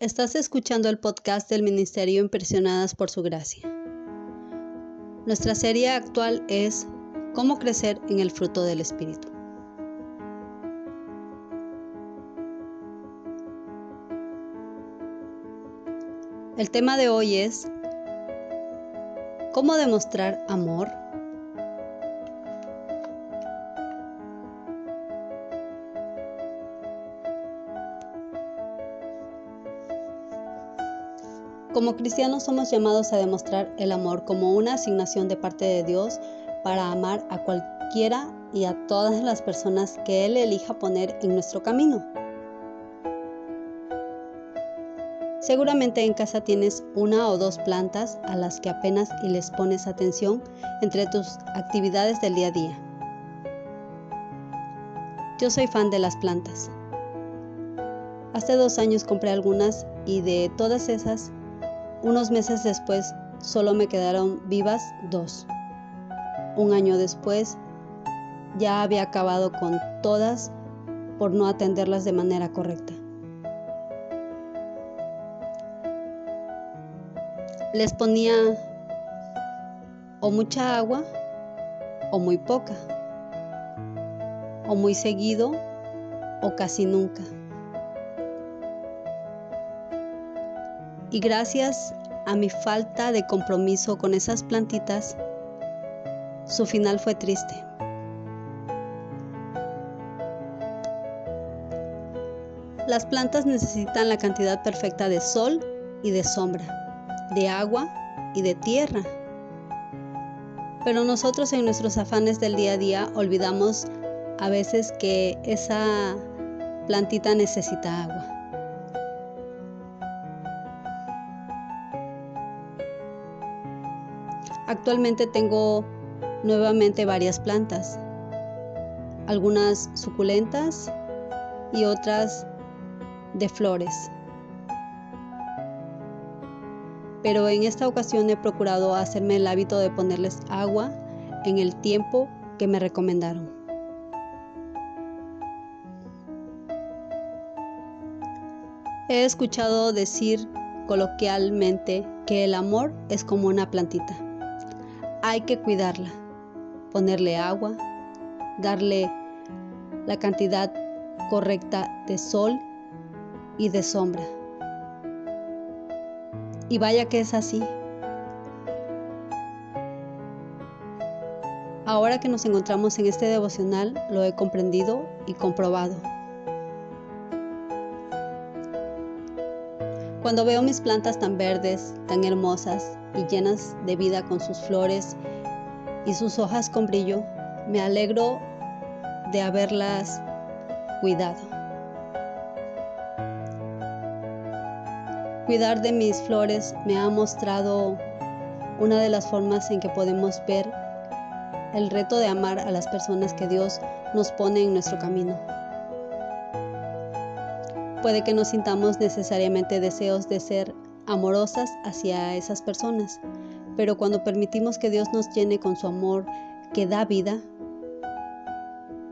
Estás escuchando el podcast del Ministerio Impresionadas por Su Gracia. Nuestra serie actual es Cómo crecer en el fruto del Espíritu. El tema de hoy es ¿Cómo demostrar amor? Como cristianos somos llamados a demostrar el amor como una asignación de parte de Dios para amar a cualquiera y a todas las personas que Él elija poner en nuestro camino. Seguramente en casa tienes una o dos plantas a las que apenas y les pones atención entre tus actividades del día a día. Yo soy fan de las plantas. Hace dos años compré algunas y de todas esas unos meses después solo me quedaron vivas dos. Un año después ya había acabado con todas por no atenderlas de manera correcta. Les ponía o mucha agua o muy poca, o muy seguido o casi nunca. Y gracias a mi falta de compromiso con esas plantitas, su final fue triste. Las plantas necesitan la cantidad perfecta de sol y de sombra, de agua y de tierra. Pero nosotros en nuestros afanes del día a día olvidamos a veces que esa plantita necesita agua. Actualmente tengo nuevamente varias plantas, algunas suculentas y otras de flores. Pero en esta ocasión he procurado hacerme el hábito de ponerles agua en el tiempo que me recomendaron. He escuchado decir coloquialmente que el amor es como una plantita hay que cuidarla, ponerle agua, darle la cantidad correcta de sol y de sombra. Y vaya que es así. Ahora que nos encontramos en este devocional, lo he comprendido y comprobado. Cuando veo mis plantas tan verdes, tan hermosas y llenas de vida con sus flores y sus hojas con brillo, me alegro de haberlas cuidado. Cuidar de mis flores me ha mostrado una de las formas en que podemos ver el reto de amar a las personas que Dios nos pone en nuestro camino. Puede que no sintamos necesariamente deseos de ser amorosas hacia esas personas, pero cuando permitimos que Dios nos llene con su amor que da vida,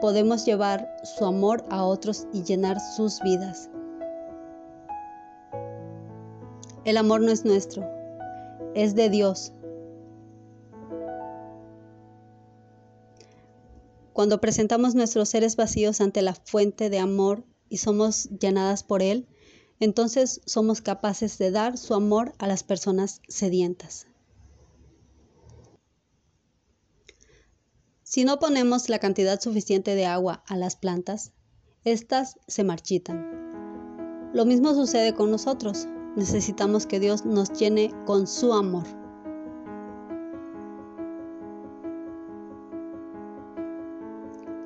podemos llevar su amor a otros y llenar sus vidas. El amor no es nuestro, es de Dios. Cuando presentamos nuestros seres vacíos ante la fuente de amor y somos llenadas por Él, entonces somos capaces de dar su amor a las personas sedientas. Si no ponemos la cantidad suficiente de agua a las plantas, éstas se marchitan. Lo mismo sucede con nosotros. Necesitamos que Dios nos llene con su amor.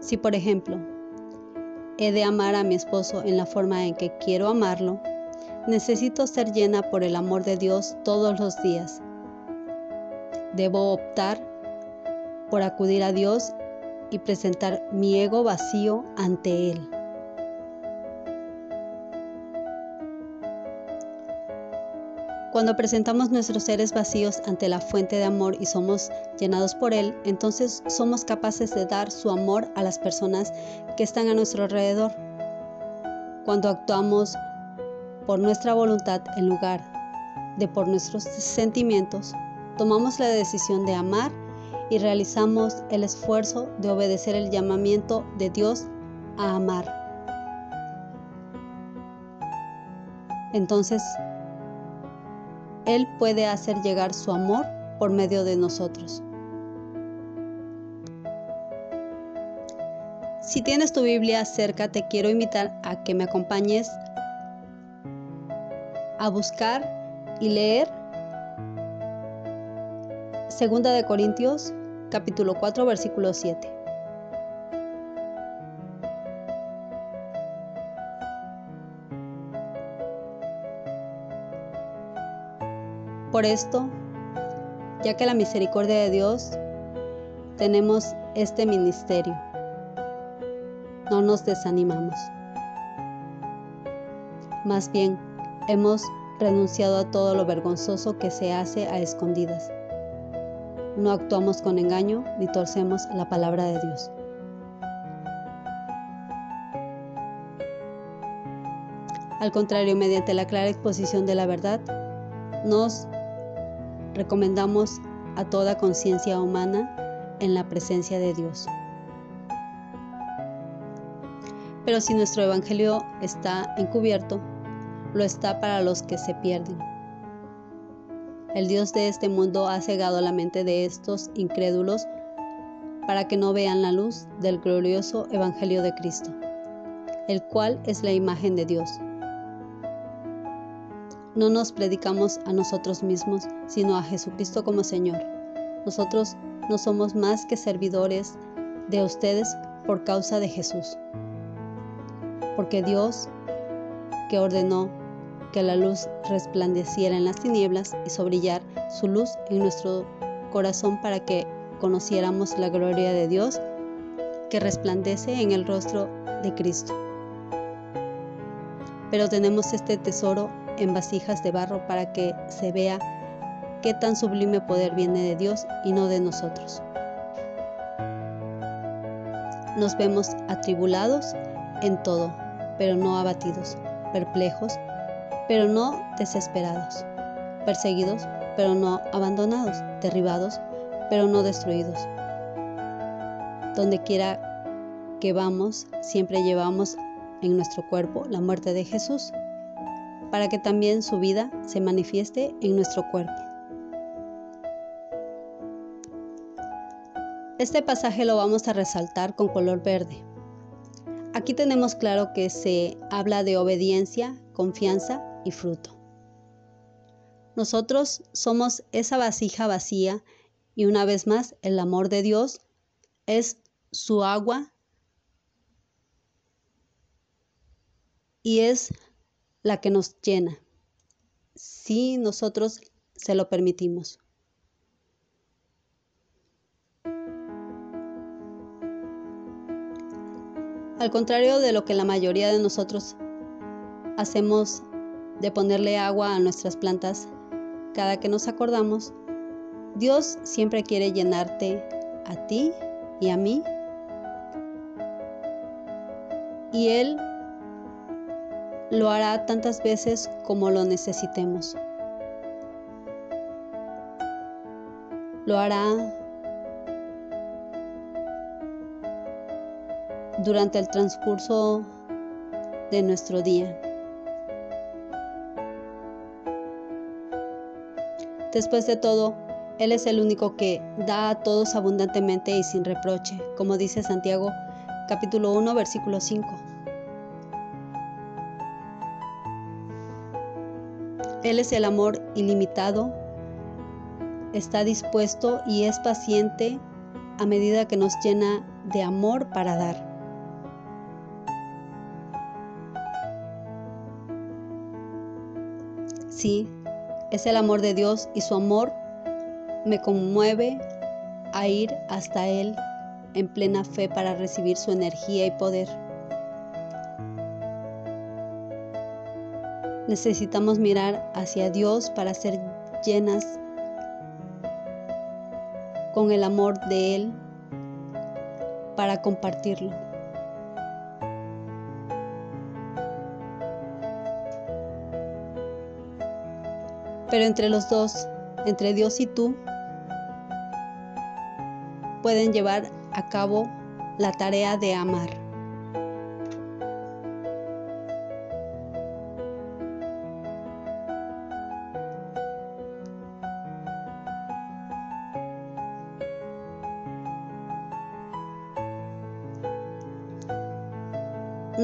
Si por ejemplo he de amar a mi esposo en la forma en que quiero amarlo, necesito ser llena por el amor de Dios todos los días. Debo optar por acudir a Dios y presentar mi ego vacío ante Él. Cuando presentamos nuestros seres vacíos ante la fuente de amor y somos llenados por Él, entonces somos capaces de dar su amor a las personas que están a nuestro alrededor. Cuando actuamos por nuestra voluntad en lugar de por nuestros sentimientos, tomamos la decisión de amar y realizamos el esfuerzo de obedecer el llamamiento de Dios a amar. Entonces, Él puede hacer llegar su amor por medio de nosotros. Si tienes tu Biblia cerca, te quiero invitar a que me acompañes a buscar y leer Segunda de Corintios capítulo 4 versículo 7. Por esto, ya que la misericordia de Dios, tenemos este ministerio. No nos desanimamos. Más bien, hemos renunciado a todo lo vergonzoso que se hace a escondidas. No actuamos con engaño ni torcemos la palabra de Dios. Al contrario, mediante la clara exposición de la verdad, nos recomendamos a toda conciencia humana en la presencia de Dios. Pero si nuestro Evangelio está encubierto, lo está para los que se pierden. El Dios de este mundo ha cegado la mente de estos incrédulos para que no vean la luz del glorioso Evangelio de Cristo, el cual es la imagen de Dios. No nos predicamos a nosotros mismos, sino a Jesucristo como Señor. Nosotros no somos más que servidores de ustedes por causa de Jesús. Porque Dios, que ordenó que la luz resplandeciera en las tinieblas, hizo brillar su luz en nuestro corazón para que conociéramos la gloria de Dios que resplandece en el rostro de Cristo. Pero tenemos este tesoro en vasijas de barro para que se vea qué tan sublime poder viene de Dios y no de nosotros. Nos vemos atribulados en todo, pero no abatidos, perplejos, pero no desesperados, perseguidos, pero no abandonados, derribados, pero no destruidos. Donde quiera que vamos, siempre llevamos en nuestro cuerpo la muerte de Jesús para que también su vida se manifieste en nuestro cuerpo. Este pasaje lo vamos a resaltar con color verde. Aquí tenemos claro que se habla de obediencia, confianza y fruto. Nosotros somos esa vasija vacía y una vez más el amor de Dios es su agua y es la que nos llena, si nosotros se lo permitimos. Al contrario de lo que la mayoría de nosotros hacemos de ponerle agua a nuestras plantas cada que nos acordamos, Dios siempre quiere llenarte a ti y a mí. Y Él lo hará tantas veces como lo necesitemos. Lo hará durante el transcurso de nuestro día. Después de todo, Él es el único que da a todos abundantemente y sin reproche, como dice Santiago capítulo 1 versículo 5. Él es el amor ilimitado, está dispuesto y es paciente a medida que nos llena de amor para dar. Sí, es el amor de Dios y su amor me conmueve a ir hasta Él en plena fe para recibir su energía y poder. Necesitamos mirar hacia Dios para ser llenas con el amor de Él para Pero entre los dos, entre Dios y tú, pueden llevar a cabo la tarea de amar.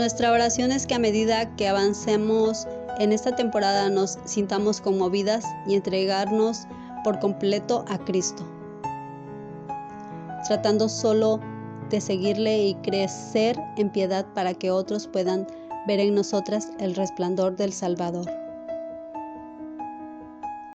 Nuestra oración es que a medida que avancemos en esta temporada nos sintamos conmovidas y entregarnos por completo a Cristo, tratando solo de seguirle y crecer en piedad para que otros puedan ver en nosotras el resplandor del Salvador.